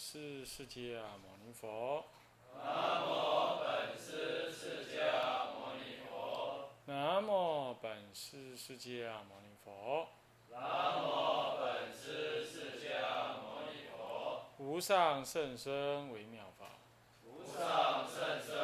是释迦牟尼佛。南无本师释迦牟尼佛。南无本师释迦牟尼佛。南无本师释迦牟尼佛。无上甚深微妙法，无上甚深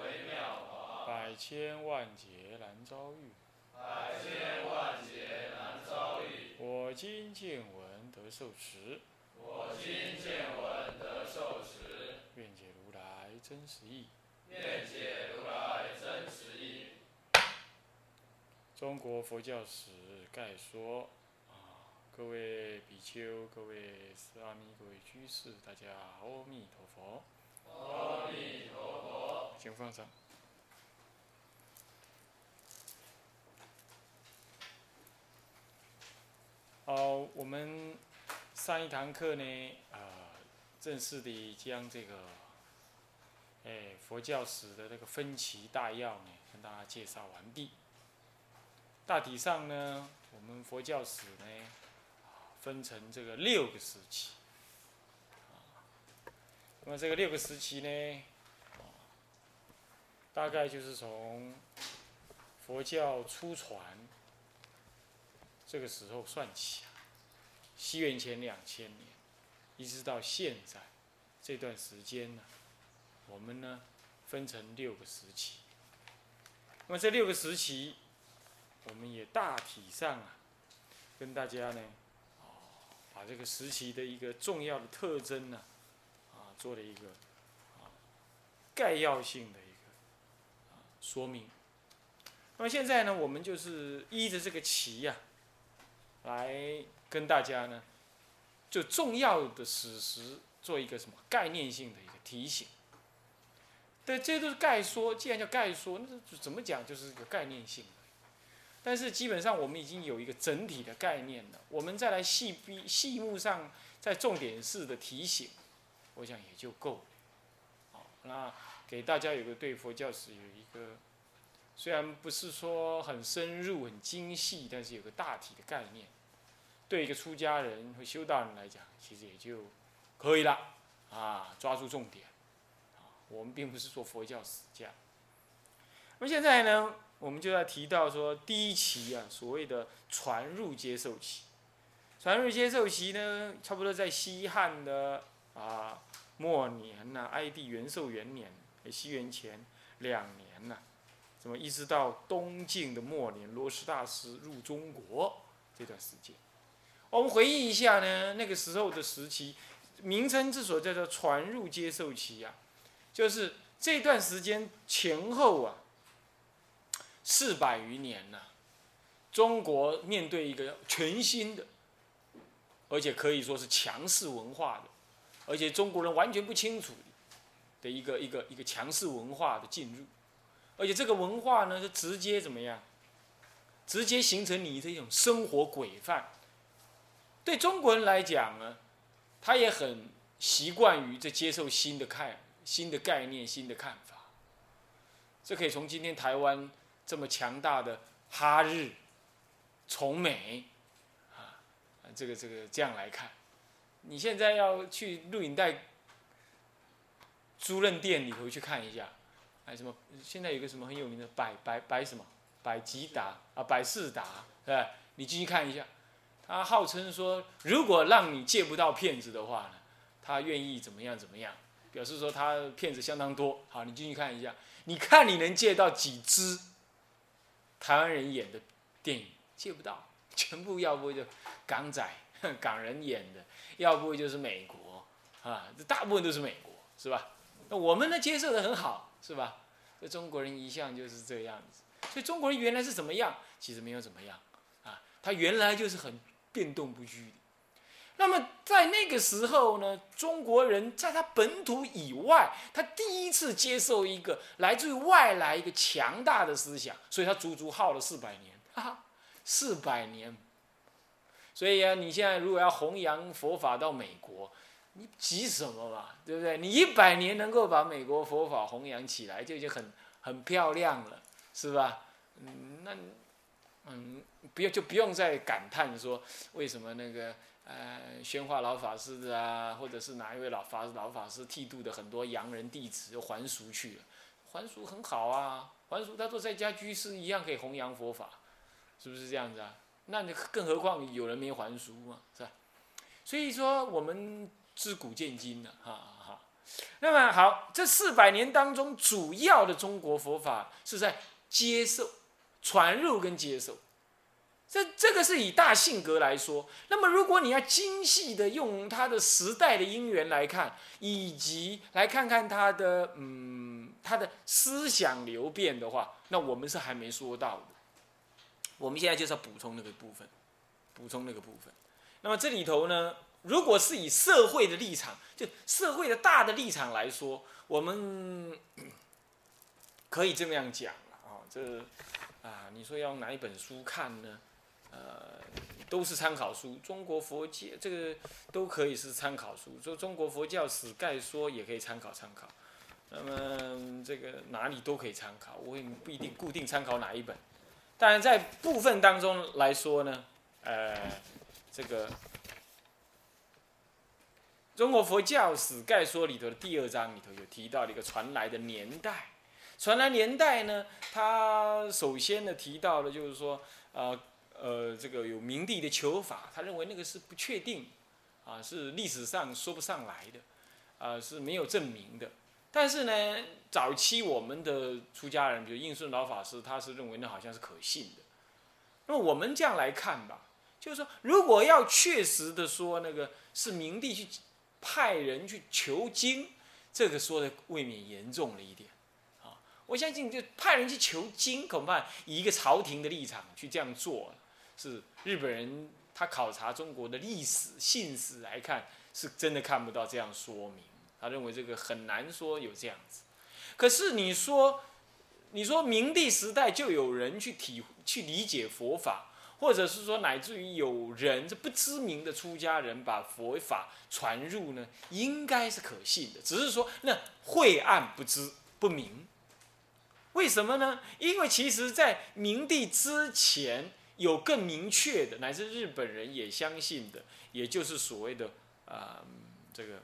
微妙法，百千万劫难遭遇。百千万劫难遭遇。我今见闻得受持，我今见闻得受持，愿解如来真实义。愿解如来真实义。中国佛教史概说啊，各位比丘、各位释阿弥、各位居士，大家阿弥陀佛。阿弥陀佛。请放上。好，我们上一堂课呢，呃，正式的将这个，哎，佛教史的这个分歧大要呢，跟大家介绍完毕。大体上呢，我们佛教史呢，分成这个六个时期。那么这个六个时期呢，大概就是从佛教初传这个时候算起，西元前两千年，一直到现在这段时间呢，我们呢分成六个时期。那么这六个时期，我们也大体上啊，跟大家呢，把这个时期的一个重要的特征呢，啊，做了一个啊概要性的一个啊说明。那么现在呢，我们就是依着这个旗呀、来跟大家呢，就重要的史实做一个什么概念性的一个提醒。对，这些都是概说，既然叫概说，那怎么讲就是一个概念性。但是基本上我们已经有一个整体的概念了，我们再来细逼细目上在重点式的提醒，我想也就够了。好，那给大家有个对佛教史有一个，虽然不是说很深入、很精细，但是有个大体的概念，对一个出家人和修道人来讲，其实也就可以了。啊，抓住重点。我们并不是说佛教史这样。那么现在呢？我们就要提到说，第一期啊，所谓的传入接受期。传入接受期呢，差不多在西汉的啊末年呐、哀帝元寿元年，西元前两年呐、怎么一直到东晋的末年，罗什大师入中国这段时间。我们回忆一下呢，那个时候的时期，名称之所叫做传入接受期啊，就是这段时间前后啊。四百余年了，中国面对一个全新的，而且可以说是强势文化的，而且中国人完全不清楚的一个一个一个强势文化的进入，而且这个文化呢是直接怎么样？直接形成你的一种生活规范。对中国人来讲呢，他也很习惯于这接受新的看、新的概念、新的看法。这可以从今天台湾。这么强大的哈日、崇美，啊，这个这个这样来看，你现在要去录影带租赁店里头去看一下，哎，什么？现在有个什么很有名的百百百什么百吉达啊，百事达，对吧？你进去看一下，他号称说，如果让你借不到骗子的话呢，他愿意怎么样怎么样，表示说他骗子相当多。好，你进去看一下，你看你能借到几支？台湾人演的电影借不到，全部要不就港仔、港人演的，要不就是美国啊，这大部分都是美国，是吧？那我们呢接受的很好，是吧？这中国人一向就是这样子，所以中国人原来是怎么样？其实没有怎么样啊，他原来就是很变动不居的。那么在那个时候呢，中国人在他本土以外，他第一次接受一个来自于外来一个强大的思想，所以他足足耗了四百年，哈哈，四百年。所以啊，你现在如果要弘扬佛法到美国，你急什么嘛？对不对？你一百年能够把美国佛法弘扬起来，就已经很很漂亮了，是吧？嗯，那嗯，不要就不用再感叹说为什么那个。呃，宣化老法师的啊，或者是哪一位老法老法师剃度的很多洋人弟子还俗去了，还俗很好啊，还俗 他说在家居士一样可以弘扬佛法，是不是这样子啊？那你更何况有人没还俗嘛，是吧？所以说我们自古见今的，哈哈。那么好，这四百年当中，主要的中国佛法是在接受、传入跟接受。这这个是以大性格来说，那么如果你要精细的用它的时代的因缘来看，以及来看看他的嗯他的思想流变的话，那我们是还没说到的。我们现在就是要补充那个部分，补充那个部分。那么这里头呢，如果是以社会的立场，就社会的大的立场来说，我们 可以这么样讲了啊，这啊，你说要用哪一本书看呢？呃，都是参考书，中国佛教这个都可以是参考书。说中国佛教史概说也可以参考参考。那么这个哪里都可以参考，我也不一定固定参考哪一本。当然在部分当中来说呢，呃，这个中国佛教史概说里头的第二章里头有提到了一个传来的年代。传来年代呢，他首先呢提到的就是说，呃。呃，这个有明帝的求法，他认为那个是不确定，啊，是历史上说不上来的，啊，是没有证明的。但是呢，早期我们的出家人，比如应顺老法师，他是认为那好像是可信的。那么我们这样来看吧，就是说，如果要确实的说那个是明帝去派人去求经，这个说的未免严重了一点。我相信就派人去求经，恐怕以一个朝廷的立场去这样做。是日本人，他考察中国的历史信史来看，是真的看不到这样说明。他认为这个很难说有这样子。可是你说，你说明帝时代就有人去体去理解佛法，或者是说乃至于有人这不知名的出家人把佛法传入呢，应该是可信的。只是说那晦暗不知不明，为什么呢？因为其实在明帝之前。有更明确的，乃至日本人也相信的，也就是所谓的啊，这个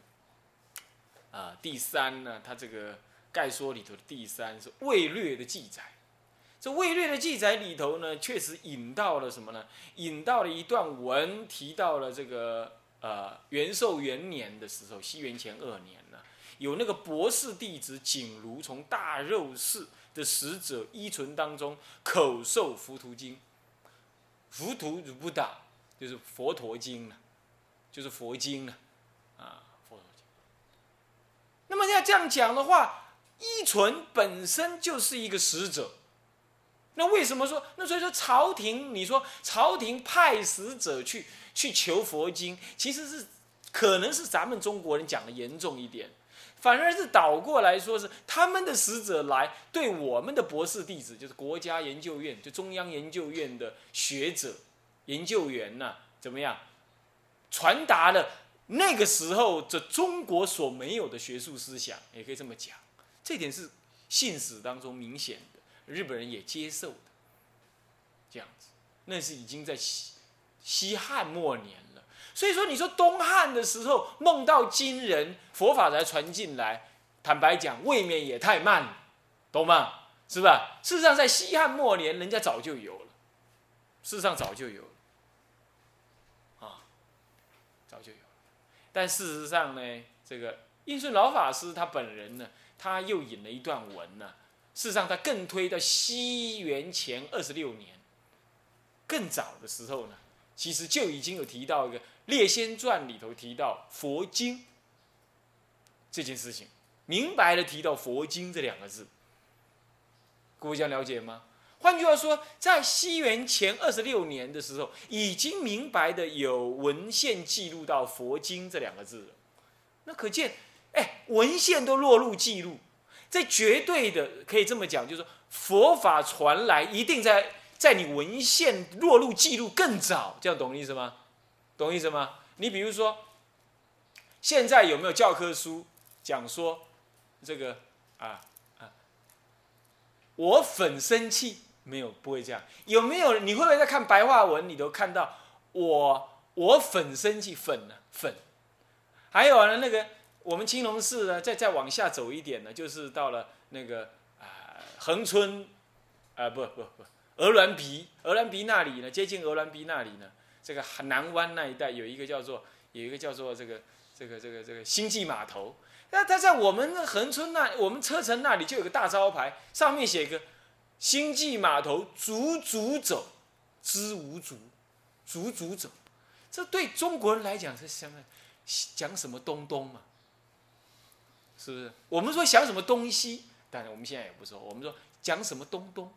啊第三呢，它这个概说里头的第三是魏略的记载。这魏略的记载里头呢，确实引到了什么呢？引到了一段文，提到了这个呃元寿元年的时候，西元前二年呢，有那个博士弟子景如从大肉寺的使者依存当中口授浮屠经。浮屠如不打，就是佛陀经了，就是佛经了，啊，佛陀经。那么要这样讲的话，依存本身就是一个使者。那为什么说？那所以说朝廷，你说朝廷派使者去去求佛经，其实是可能是咱们中国人讲的严重一点。反而是倒过来说，是他们的使者来对我们的博士弟子，就是国家研究院，就中央研究院的学者、研究员呐，怎么样，传达了那个时候这中国所没有的学术思想，也可以这么讲。这点是信史当中明显的，日本人也接受的。这样子，那是已经在西西汉末年。所以说，你说东汉的时候梦到金人，佛法才传进来，坦白讲，未免也太慢了，懂吗？是吧？事实上，在西汉末年，人家早就有了，事实上早就有了，啊，早就有了。但事实上呢，这个应顺老法师他本人呢，他又引了一段文呢，事实上他更推到西元前二十六年，更早的时候呢，其实就已经有提到一个。《列仙传》里头提到佛经这件事情，明白的提到佛经这两个字，各位想了解吗？换句话说，在西元前二十六年的时候，已经明白的有文献记录到佛经这两个字了。那可见，哎，文献都落入记录，这绝对的可以这么讲，就是佛法传来一定在在你文献落入记录更早，这样懂意思吗？懂意思吗？你比如说，现在有没有教科书讲说这个啊啊？我粉生气没有，不会这样。有没有？你会不会在看白话文里头看到我我粉生气粉呢粉，还有呢那个我们青龙寺呢，再再往下走一点呢，就是到了那个啊恒春，啊不不不，鹅銮鼻，鹅銮鼻那里呢，接近鹅銮鼻那里呢，这个南湾那一带有一个叫做有一个叫做这个这个这个这个星际码头。那他在我们的横村那，我们车城那里就有个大招牌，上面写个“星际码头，足足走，知无足，足足走”。这对中国人来讲是相当讲什么东东嘛？是不是？我们说想什么东西，但是我们现在也不说，我们说讲什么东东。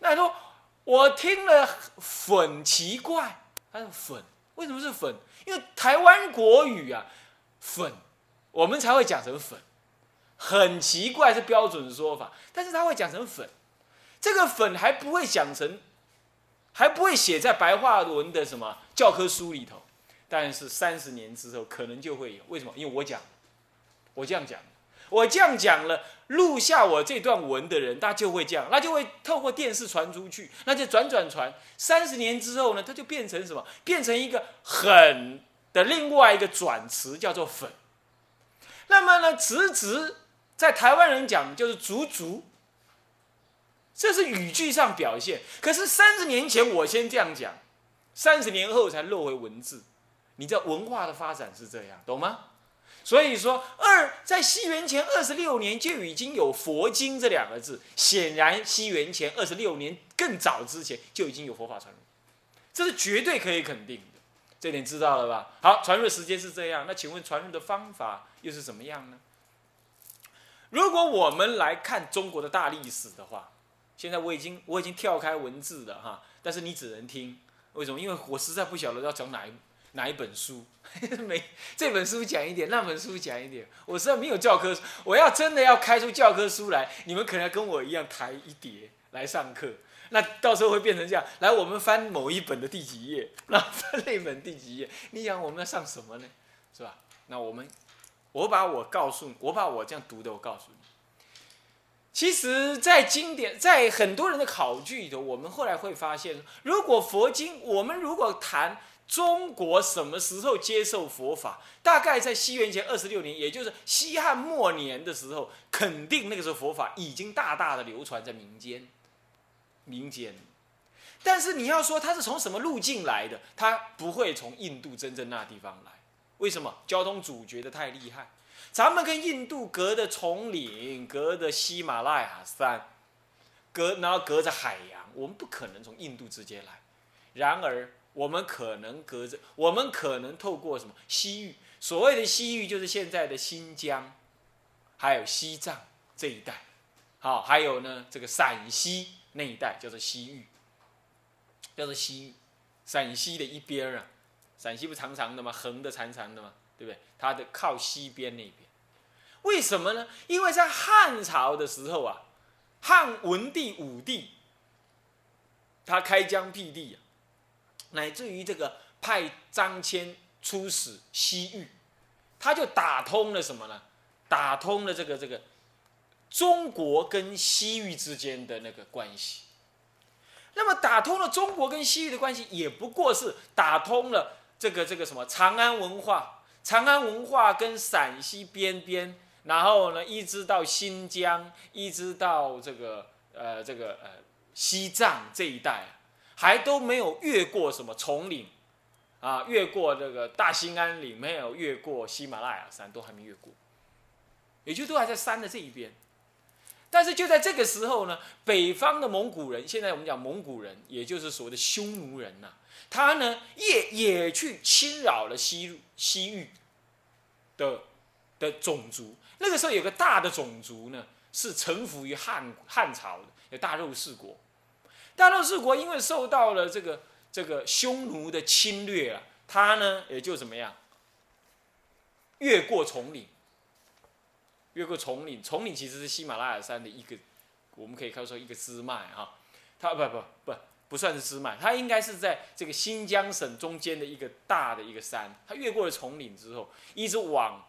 那说，我听了很奇怪，它是粉为什么是粉？因为台湾国语啊，粉。我们才会讲成粉，很奇怪是标准说法，但是他会讲成粉，这个粉还不会讲成，还不会写在白话文的什么教科书里头，但是三十年之后可能就会有，为什么？因为我讲，我这样讲，我这样讲了，录下我这段文的人，他就会这样，那就会透过电视传出去，那就转转传，三十年之后呢，它就变成什么？变成一个很的另外一个转词，叫做粉。那么呢，直直在台湾人讲就是足足，这是语句上表现。可是三十年前我先这样讲，三十年后才落回文字。你知道文化的发展是这样，懂吗？所以说，二在西元前二十六年就已经有佛经这两个字，显然西元前二十六年更早之前就已经有佛法传入，这是绝对可以肯定的。这点知道了吧？好，传入的时间是这样。那请问传入的方法又是怎么样呢？如果我们来看中国的大历史的话，现在我已经我已经跳开文字了哈，但是你只能听。为什么？因为我实在不晓得要讲哪一哪一本书，没这本书讲一点，那本书讲一点。我实在没有教科书，我要真的要开出教科书来，你们可能要跟我一样抬一叠来上课。那到时候会变成这样，来，我们翻某一本的第几页，那翻那本第几页？你想我们要上什么呢？是吧？那我们，我把我告诉，我把我这样读的，我告诉你。其实，在经典，在很多人的考据里头，我们后来会发现，如果佛经，我们如果谈中国什么时候接受佛法，大概在西元前二十六年，也就是西汉末年的时候，肯定那个时候佛法已经大大的流传在民间。民间，但是你要说他是从什么路径来的，他不会从印度真正那地方来。为什么？交通主角的太厉害，咱们跟印度隔着丛林，隔着喜马拉雅山，隔然后隔着海洋，我们不可能从印度直接来。然而，我们可能隔着，我们可能透过什么西域？所谓的西域，就是现在的新疆，还有西藏这一带，好，还有呢这个陕西。那一带叫做西域，叫做西域，陕西的一边啊，陕西不长长的吗？横的长长的吗？对不对？它的靠西边那边，为什么呢？因为在汉朝的时候啊，汉文帝、武帝，他开疆辟地啊，乃至于这个派张骞出使西域，他就打通了什么呢？打通了这个这个。中国跟西域之间的那个关系，那么打通了中国跟西域的关系，也不过是打通了这个这个什么长安文化，长安文化跟陕西边边，然后呢，一直到新疆，一直到这个呃这个呃西藏这一带，还都没有越过什么丛岭，啊，越过这个大兴安岭，没有越过喜马拉雅山，都还没越过，也就都还在山的这一边。但是就在这个时候呢，北方的蒙古人，现在我们讲蒙古人，也就是所谓的匈奴人呐，他呢也也去侵扰了西西域的的种族。那个时候有个大的种族呢，是臣服于汉汉朝的，有大肉氏国。大肉氏国因为受到了这个这个匈奴的侵略啊，他呢也就怎么样，越过丛林。越过丛林，丛林其实是喜马拉雅山的一个，我们可以看说一个支脉哈，它不不不不算是支脉，它应该是在这个新疆省中间的一个大的一个山，它越过了丛林之后，一直往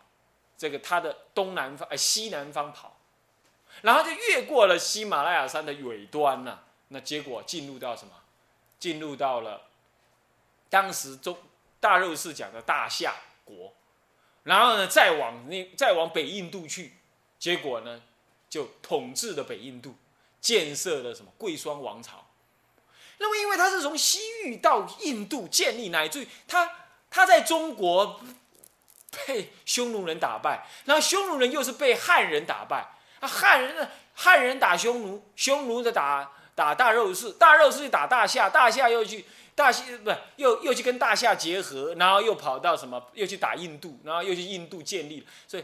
这个它的东南方呃西南方跑，然后就越过了喜马拉雅山的尾端呐，那结果进入到什么？进入到了当时中。大肉氏讲的大夏国，然后呢再往那再往北印度去，结果呢就统治了北印度，建设了什么贵霜王朝。那么因为他是从西域到印度建立，乃至于他他在中国被匈奴人打败，然后匈奴人又是被汉人打败，啊汉人呢汉人打匈奴，匈奴的打打大肉市，大肉市去打大夏，大夏又去大西不是又又去跟大夏结合，然后又跑到什么，又去打印度，然后又去印度建立，所以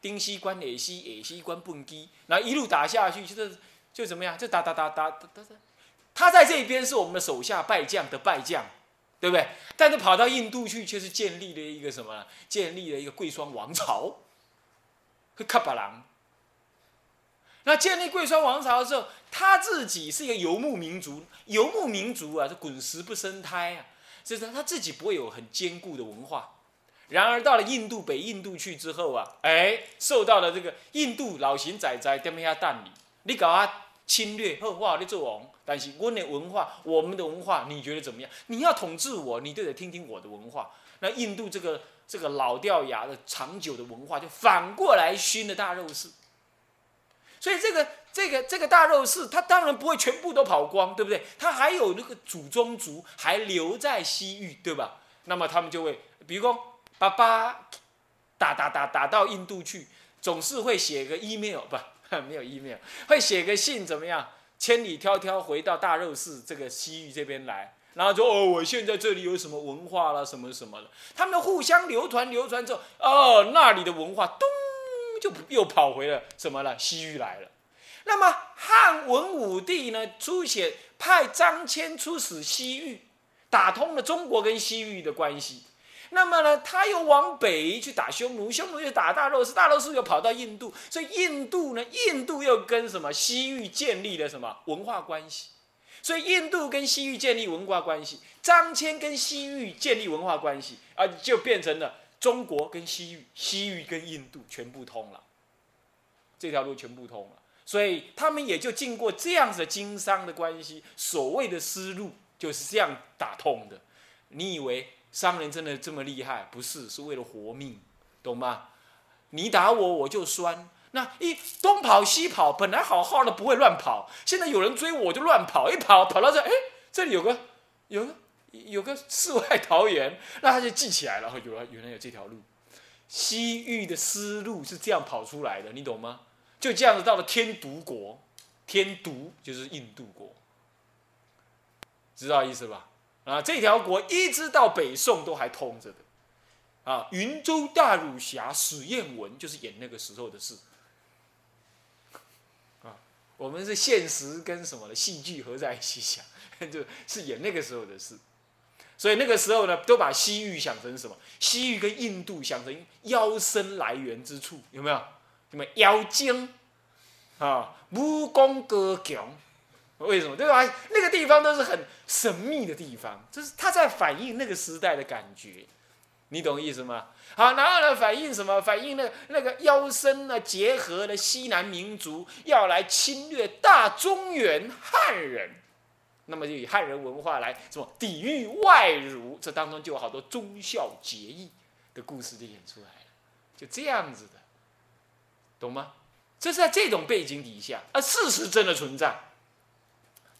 丁西关野西野西关蹦基，然后一路打下去，就是就怎么样，就打打打打打打。他在这边是我们的手下败将的败将，对不对？但是跑到印度去，却是建立了一个什么？建立了一个贵霜王朝，是喀巴郎。那建立贵霜王朝的时候，他自己是一个游牧民族，游牧民族啊，是滚石不生胎啊，就是他自己不会有很坚固的文化。然而到了印度北印度去之后啊，哎，受到了这个印度老型仔仔在那下蛋里，你搞他侵略，后话你做王。但是我的文化，我们的文化，你觉得怎么样？你要统治我，你就得听听我的文化。那印度这个这个老掉牙的长久的文化，就反过来熏了大肉氏。所以这个这个这个大肉市，他当然不会全部都跑光，对不对？他还有那个祖宗族还留在西域，对吧？那么他们就会，比如说爸爸打打打打到印度去，总是会写个 email，不，没有 email，会写个信，怎么样？千里迢迢回到大肉市这个西域这边来，然后说哦，我现在这里有什么文化了，什么什么的，他们互相流传流传之后，哦，那里的文化咚就又跑回了什么了西域来了。那么汉文武帝呢，出写派张骞出使西域，打通了中国跟西域的关系。那么呢，他又往北去打匈奴，匈奴又打大肉氏，大肉氏又跑到印度，所以印度呢，印度又跟什么西域建立了什么文化关系？所以印度跟西域建立文化关系，张骞跟西域建立文化关系，啊，就变成了中国跟西域，西域跟印度全部通了，这条路全部通了，所以他们也就经过这样子的经商的关系，所谓的丝路就是这样打通的。你以为？商人真的这么厉害？不是，是为了活命，懂吗？你打我，我就酸。那一东跑西跑，本来好好的不会乱跑，现在有人追我就乱跑，一跑跑到这，哎，这里有个有个有个世外桃源，那他就记起来了。有了，原来有这条路，西域的丝路是这样跑出来的，你懂吗？就这样子到了天竺国，天竺就是印度国，知道意思吧？啊，这条国一直到北宋都还通着的，啊，云州大儒侠史艳文就是演那个时候的事，啊，我们是现实跟什么的戏剧合在一起想，就是演那个时候的事，所以那个时候呢，都把西域想成什么？西域跟印度想成妖生来源之处，有没有？什么妖精啊，武功高强。为什么？对吧？那个地方都是很神秘的地方，就是它在反映那个时代的感觉，你懂意思吗？好，然后呢，反映什么？反映那那个妖僧呢，结合了西南民族要来侵略大中原汉人，那么就以汉人文化来什么抵御外辱，这当中就有好多忠孝节义的故事就演出来了，就这样子的，懂吗？这是在这种背景底下，而事实真的存在。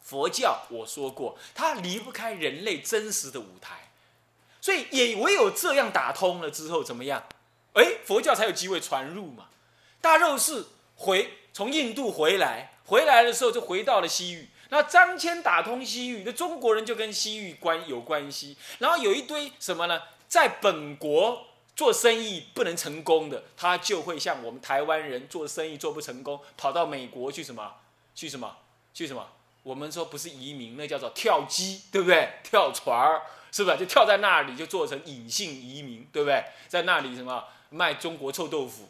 佛教我说过，它离不开人类真实的舞台，所以也唯有这样打通了之后，怎么样？哎，佛教才有机会传入嘛。大肉氏回从印度回来，回来的时候就回到了西域。那张骞打通西域，那中国人就跟西域关有关系。然后有一堆什么呢？在本国做生意不能成功的，他就会像我们台湾人做生意做不成功，跑到美国去什么？去什么？去什么？我们说不是移民，那叫做跳机，对不对？跳船儿，是不是就跳在那里就做成隐性移民，对不对？在那里什么卖中国臭豆腐，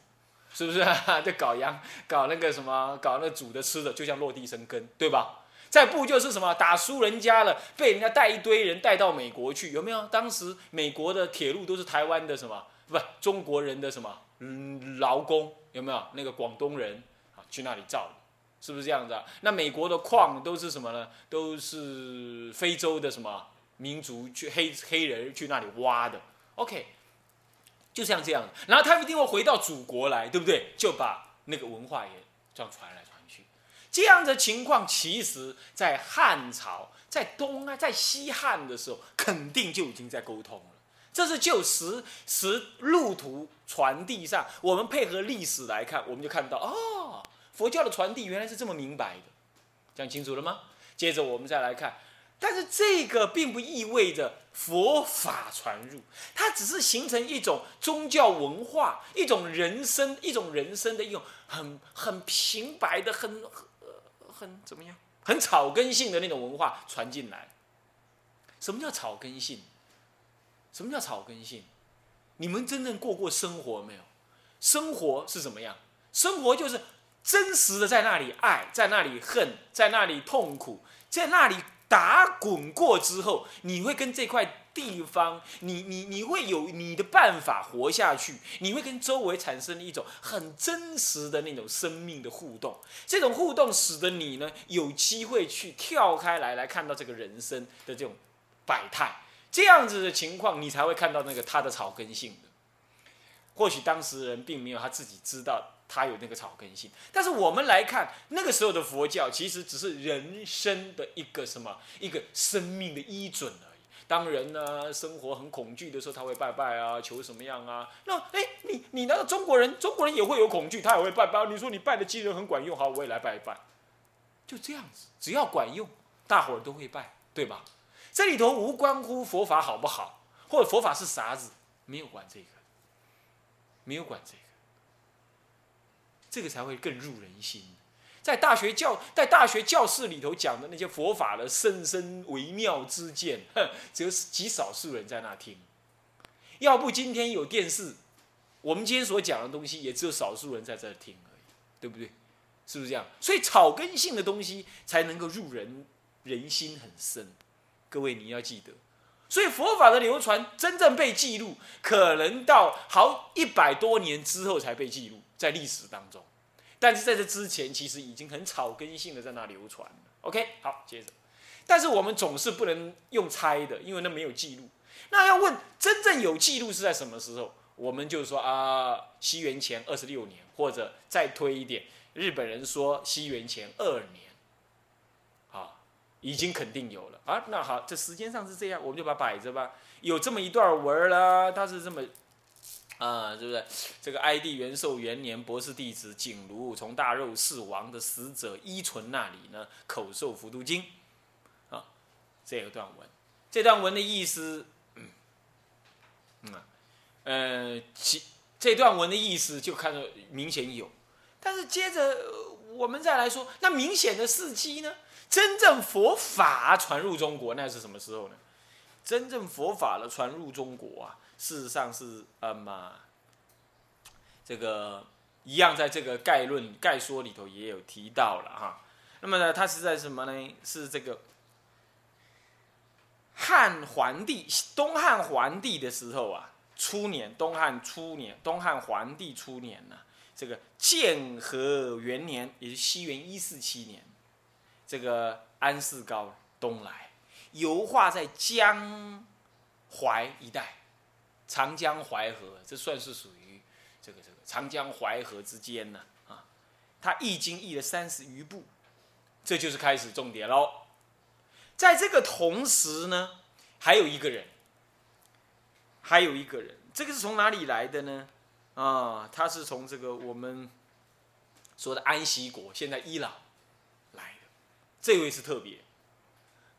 是不是？就搞洋搞那个什么搞那煮的吃的，就像落地生根，对吧？再不就是什么打输人家了，被人家带一堆人带到美国去，有没有？当时美国的铁路都是台湾的什么？不，中国人的什么？嗯，劳工有没有？那个广东人啊，去那里造。是不是这样子啊？那美国的矿都是什么呢？都是非洲的什么民族去黑黑人去那里挖的。OK，就像这样，然后他们一定会回到祖国来，对不对？就把那个文化也这样传来。这样的情况，其实在汉朝、在东啊、在西汉的时候，肯定就已经在沟通了。这是就实实路途传递上，我们配合历史来看，我们就看到哦，佛教的传递原来是这么明白的，讲清楚了吗？接着我们再来看，但是这个并不意味着佛法传入，它只是形成一种宗教文化，一种人生，一种人生的一种很很平白的、很很怎么样、很草根性的那种文化传进来。什么叫草根性？什么叫草根性？你们真正过过生活没有？生活是怎么样？生活就是真实的在那里爱，在那里恨，在那里痛苦，在那里打滚过之后，你会跟这块地方，你你你会有你的办法活下去，你会跟周围产生一种很真实的那种生命的互动。这种互动使得你呢有机会去跳开来，来看到这个人生的这种百态。这样子的情况，你才会看到那个他的草根性的。或许当时人并没有他自己知道他有那个草根性，但是我们来看那个时候的佛教，其实只是人生的一个什么一个生命的依准而已。当人呢生活很恐惧的时候，他会拜拜啊，求什么样啊？那哎，你你那个中国人，中国人也会有恐惧，他也会拜拜。你说你拜的机人很管用，好，我也来拜一拜。就这样子，只要管用，大伙儿都会拜，对吧？这里头无关乎佛法好不好，或者佛法是啥子，没有管这个，没有管这个，这个才会更入人心。在大学教在大学教室里头讲的那些佛法的深深微妙之见，哼，只有极少数人在那听。要不今天有电视，我们今天所讲的东西也只有少数人在这听而已，对不对？是不是这样？所以草根性的东西才能够入人人心很深。各位你要记得，所以佛法的流传真正被记录，可能到好一百多年之后才被记录在历史当中。但是在这之前，其实已经很草根性的在那流传了。OK，好，接着，但是我们总是不能用猜的，因为那没有记录。那要问真正有记录是在什么时候？我们就说啊，西元前二十六年，或者再推一点，日本人说西元前二年。啊已经肯定有了啊，那好，这时间上是这样，我们就把摆着吧。有这么一段文啦，它是这么，啊，是不是？这个哀帝元寿元年，博士弟子景庐从大肉氏王的使者伊存那里呢，口授佛都经，啊，这个段文，这段文的意思，嗯，呃，其这段文的意思就看着明显有，但是接着我们再来说，那明显的事迹呢？真正佛法传入中国，那是什么时候呢？真正佛法的传入中国啊，事实上是呃嘛，这个一样，在这个概论概说里头也有提到了哈。那么呢，它是在什么呢？是这个汉桓帝东汉桓帝的时候啊，初年，东汉初年，东汉桓帝初年呢，这个建和元年，也是西元一四七年。这个安世高东来，游化在江淮一带，长江淮河，这算是属于这个这个长江淮河之间呢啊。他易经译了三十余部，这就是开始重点喽。在这个同时呢，还有一个人，还有一个人，这个是从哪里来的呢？啊，他是从这个我们说的安息国，现在伊朗来的。这位是特别，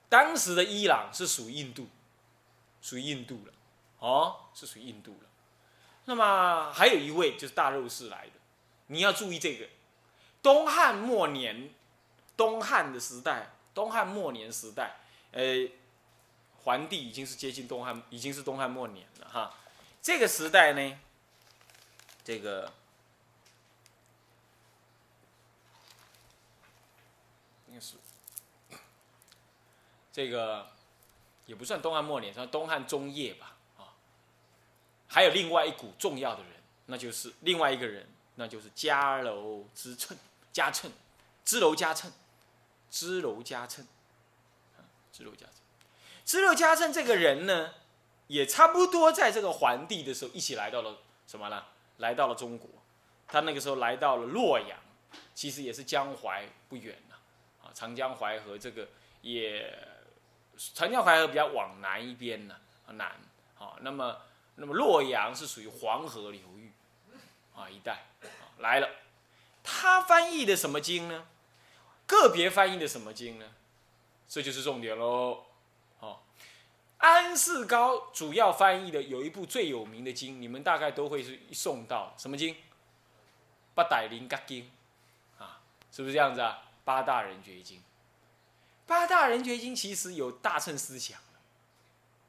当时的伊朗是属于印度，属于印度了，哦，是属于印度了。那么还有一位就是大肉氏来的，你要注意这个，东汉末年，东汉的时代，东汉末年时代，呃，桓帝已经是接近东汉，已经是东汉末年了哈。这个时代呢，这个应该是。这个也不算东汉末年，算东汉中叶吧，还有另外一股重要的人，那就是另外一个人，那就是迦楼之称，迦称，支楼迦称，支楼迦称，支楼迦称，支楼家胜这个人呢，也差不多在这个桓帝的时候一起来到了什么呢？来到了中国。他那个时候来到了洛阳，其实也是江淮不远呐，啊，长江淮河这个也，长江淮河比较往南一边呢，南，好，那么那么洛阳是属于黄河流域，啊一带，啊来了，他翻译的什么经呢？个别翻译的什么经呢？这就是重点喽，哦，安世高主要翻译的有一部最有名的经，你们大概都会是送到什么经？八百灵格经，啊，是不是这样子啊？八大人觉经，八大人觉经其实有大乘思想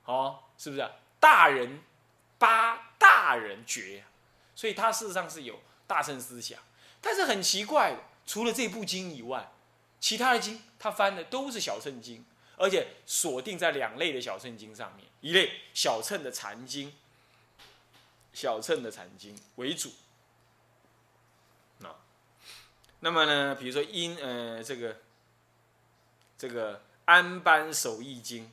哦，是不是啊？大人八大人觉，所以它事实上是有大乘思想。但是很奇怪的，除了这部经以外，其他的经他翻的都是小乘经，而且锁定在两类的小乘经上面，一类小乘的禅经，小乘的禅经为主。那那么呢，比如说因呃这个这个安般守义经，